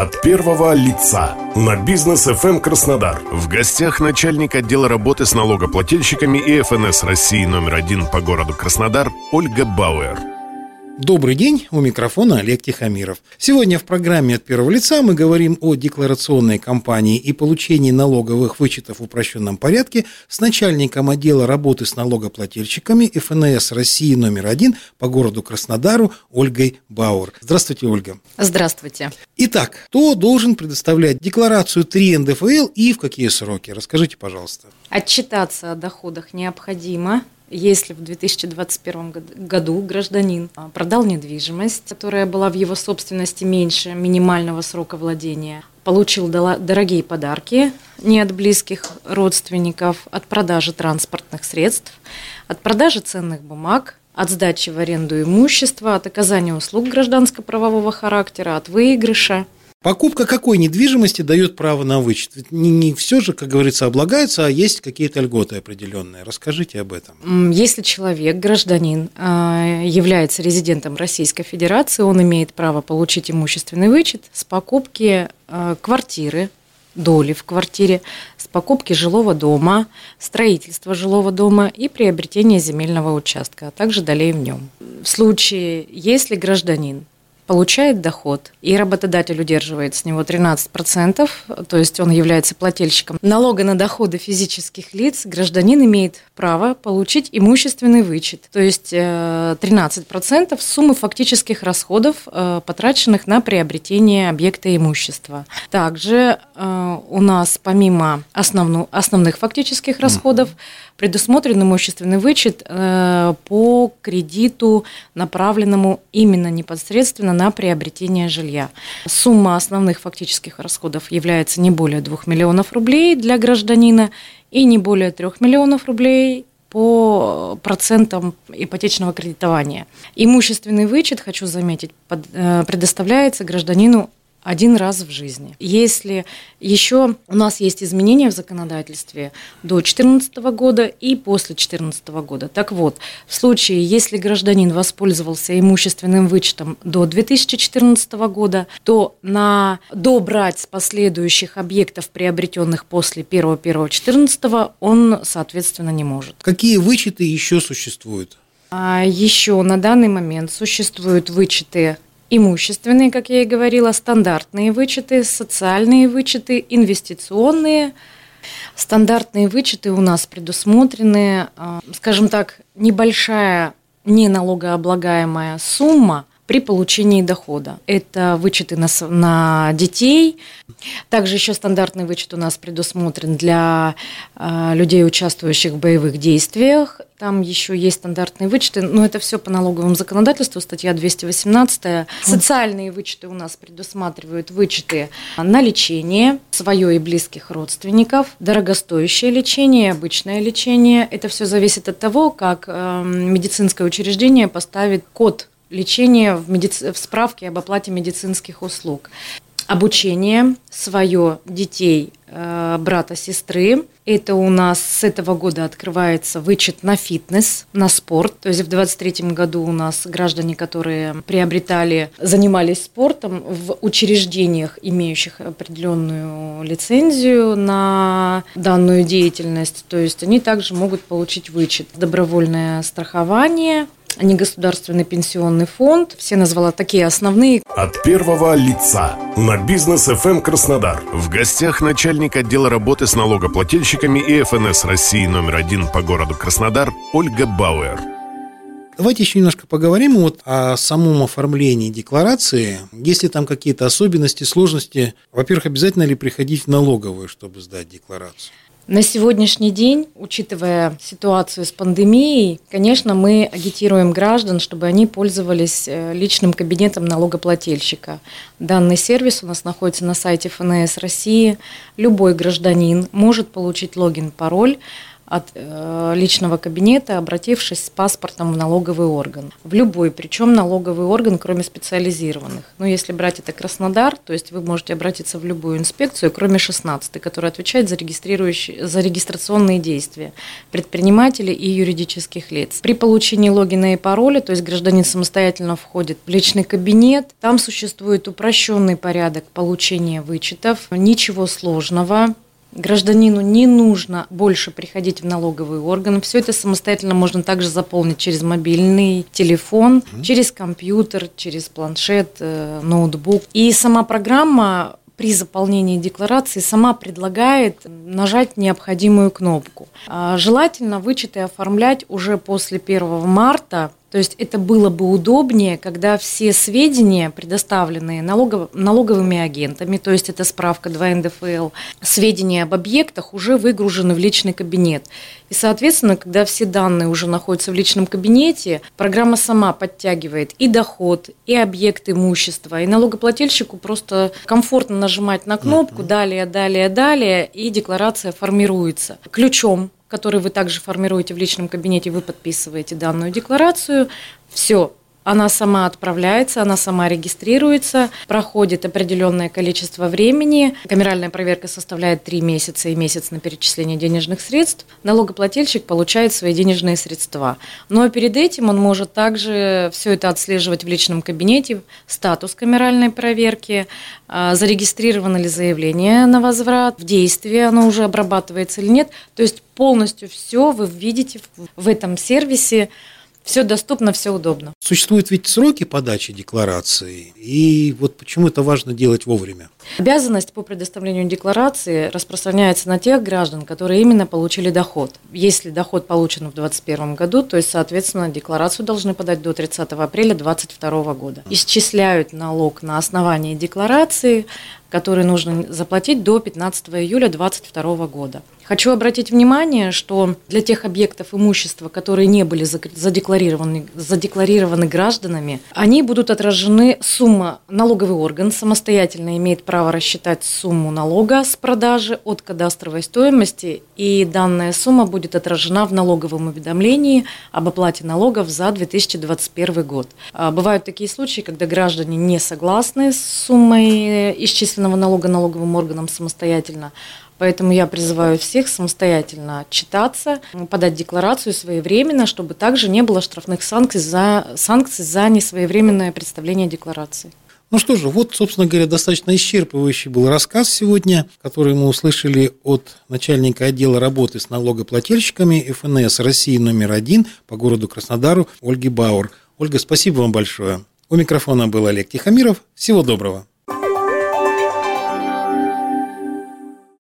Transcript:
От первого лица на бизнес FM Краснодар. В гостях начальник отдела работы с налогоплательщиками и ФНС России номер один по городу Краснодар Ольга Бауэр. Добрый день, у микрофона Олег Тихомиров. Сегодня в программе «От первого лица» мы говорим о декларационной кампании и получении налоговых вычетов в упрощенном порядке с начальником отдела работы с налогоплательщиками ФНС России номер один по городу Краснодару Ольгой Бауэр. Здравствуйте, Ольга. Здравствуйте. Итак, кто должен предоставлять декларацию 3 НДФЛ и в какие сроки? Расскажите, пожалуйста. Отчитаться о доходах необходимо если в 2021 году гражданин а, продал недвижимость, которая была в его собственности меньше минимального срока владения, получил дорогие подарки не от близких родственников, от продажи транспортных средств, от продажи ценных бумаг, от сдачи в аренду имущества, от оказания услуг гражданско-правового характера, от выигрыша – Покупка какой недвижимости дает право на вычет? Не, не все же, как говорится, облагается, а есть какие-то льготы определенные. Расскажите об этом. Если человек, гражданин, а, является резидентом Российской Федерации, он имеет право получить имущественный вычет с покупки а, квартиры, доли в квартире, с покупки жилого дома, строительства жилого дома и приобретения земельного участка, а также долей в нем. В случае, если гражданин получает доход, и работодатель удерживает с него 13%, то есть он является плательщиком налога на доходы физических лиц, гражданин имеет право получить имущественный вычет, то есть 13% э, суммы фактических расходов, э, потраченных на приобретение объекта имущества. Также э, у нас помимо основных фактических расходов предусмотрен имущественный вычет по кредиту, направленному именно непосредственно на приобретение жилья. Сумма основных фактических расходов является не более 2 миллионов рублей для гражданина и не более 3 миллионов рублей по процентам ипотечного кредитования. Имущественный вычет, хочу заметить, э, предоставляется гражданину один раз в жизни. Если еще у нас есть изменения в законодательстве до 2014 года и после 2014 года. Так вот, в случае, если гражданин воспользовался имущественным вычетом до 2014 года, то на добрать с последующих объектов, приобретенных после 1.1.14, он, соответственно, не может. Какие вычеты еще существуют? А еще на данный момент существуют вычеты имущественные, как я и говорила, стандартные вычеты, социальные вычеты, инвестиционные. Стандартные вычеты у нас предусмотрены, а, скажем так, небольшая неналогооблагаемая сумма при получении дохода. Это вычеты на, на детей. Также еще стандартный вычет у нас предусмотрен для э, людей, участвующих в боевых действиях. Там еще есть стандартные вычеты, но это все по налоговому законодательству, статья 218. Социальные вычеты у нас предусматривают вычеты на лечение свое и близких родственников, дорогостоящее лечение, обычное лечение. Это все зависит от того, как э, медицинское учреждение поставит код лечение в, медици... в справке об оплате медицинских услуг. Обучение свое детей, э, брата, сестры. Это у нас с этого года открывается вычет на фитнес, на спорт. То есть в 2023 году у нас граждане, которые приобретали, занимались спортом в учреждениях, имеющих определенную лицензию на данную деятельность, то есть они также могут получить вычет. Добровольное страхование, негосударственный пенсионный фонд. Все назвала такие основные. От первого лица на бизнес FM Краснодар. В гостях начальник отдела работы с налогоплательщиками и ФНС России номер один по городу Краснодар Ольга Бауэр. Давайте еще немножко поговорим вот о самом оформлении декларации. Есть ли там какие-то особенности, сложности? Во-первых, обязательно ли приходить в налоговую, чтобы сдать декларацию? На сегодняшний день, учитывая ситуацию с пандемией, конечно, мы агитируем граждан, чтобы они пользовались э, личным кабинетом налогоплательщика. Данный сервис у нас находится на сайте ФНС России. Любой гражданин может получить логин, пароль от э, личного кабинета, обратившись с паспортом в налоговый орган. В любой, причем налоговый орган, кроме специализированных. Но ну, если брать это Краснодар, то есть вы можете обратиться в любую инспекцию, кроме 16, которая отвечает за, регистрирующие, за регистрационные действия предпринимателей и юридических лиц. При получении логина и пароля, то есть гражданин самостоятельно входит в личный кабинет, там существует упрощенный порядок получения вычетов, ничего сложного. Гражданину не нужно больше приходить в налоговый орган. Все это самостоятельно можно также заполнить через мобильный телефон, mm-hmm. через компьютер, через планшет, э, ноутбук. И сама программа при заполнении декларации сама предлагает нажать необходимую кнопку. А, желательно вычеты оформлять уже после 1 марта то есть это было бы удобнее, когда все сведения, предоставленные налогов, налоговыми агентами, то есть это справка 2 НДФЛ, сведения об объектах уже выгружены в личный кабинет. И, соответственно, когда все данные уже находятся в личном кабинете, программа сама подтягивает и доход, и объект имущества, и налогоплательщику просто комфортно нажимать на кнопку «Далее, далее, далее», и декларация формируется. Ключом который вы также формируете в личном кабинете, вы подписываете данную декларацию. Все, она сама отправляется, она сама регистрируется, проходит определенное количество времени. Камеральная проверка составляет 3 месяца и месяц на перечисление денежных средств. Налогоплательщик получает свои денежные средства. Но перед этим он может также все это отслеживать в личном кабинете, статус камеральной проверки, а, зарегистрировано ли заявление на возврат, в действии оно уже обрабатывается или нет. То есть полностью все вы видите в этом сервисе, все доступно, все удобно. Существуют ведь сроки подачи декларации, и вот почему это важно делать вовремя? Обязанность по предоставлению декларации распространяется на тех граждан, которые именно получили доход. Если доход получен в 2021 году, то есть, соответственно, декларацию должны подать до 30 апреля 2022 года. Исчисляют налог на основании декларации, который нужно заплатить до 15 июля 2022 года. Хочу обратить внимание, что для тех объектов имущества, которые не были задекларированы, задекларированы гражданами, они будут отражены сумма, налоговый орган самостоятельно имеет право рассчитать сумму налога с продажи от кадастровой стоимости, и данная сумма будет отражена в налоговом уведомлении об оплате налогов за 2021 год. А, бывают такие случаи, когда граждане не согласны с суммой исчисленного налога налоговым органом самостоятельно, Поэтому я призываю всех самостоятельно отчитаться, подать декларацию своевременно, чтобы также не было штрафных санкций за, санкций за несвоевременное представление декларации. Ну что же, вот, собственно говоря, достаточно исчерпывающий был рассказ сегодня, который мы услышали от начальника отдела работы с налогоплательщиками ФНС России номер один по городу Краснодару Ольги Бауэр. Ольга, спасибо вам большое. У микрофона был Олег Тихомиров. Всего доброго.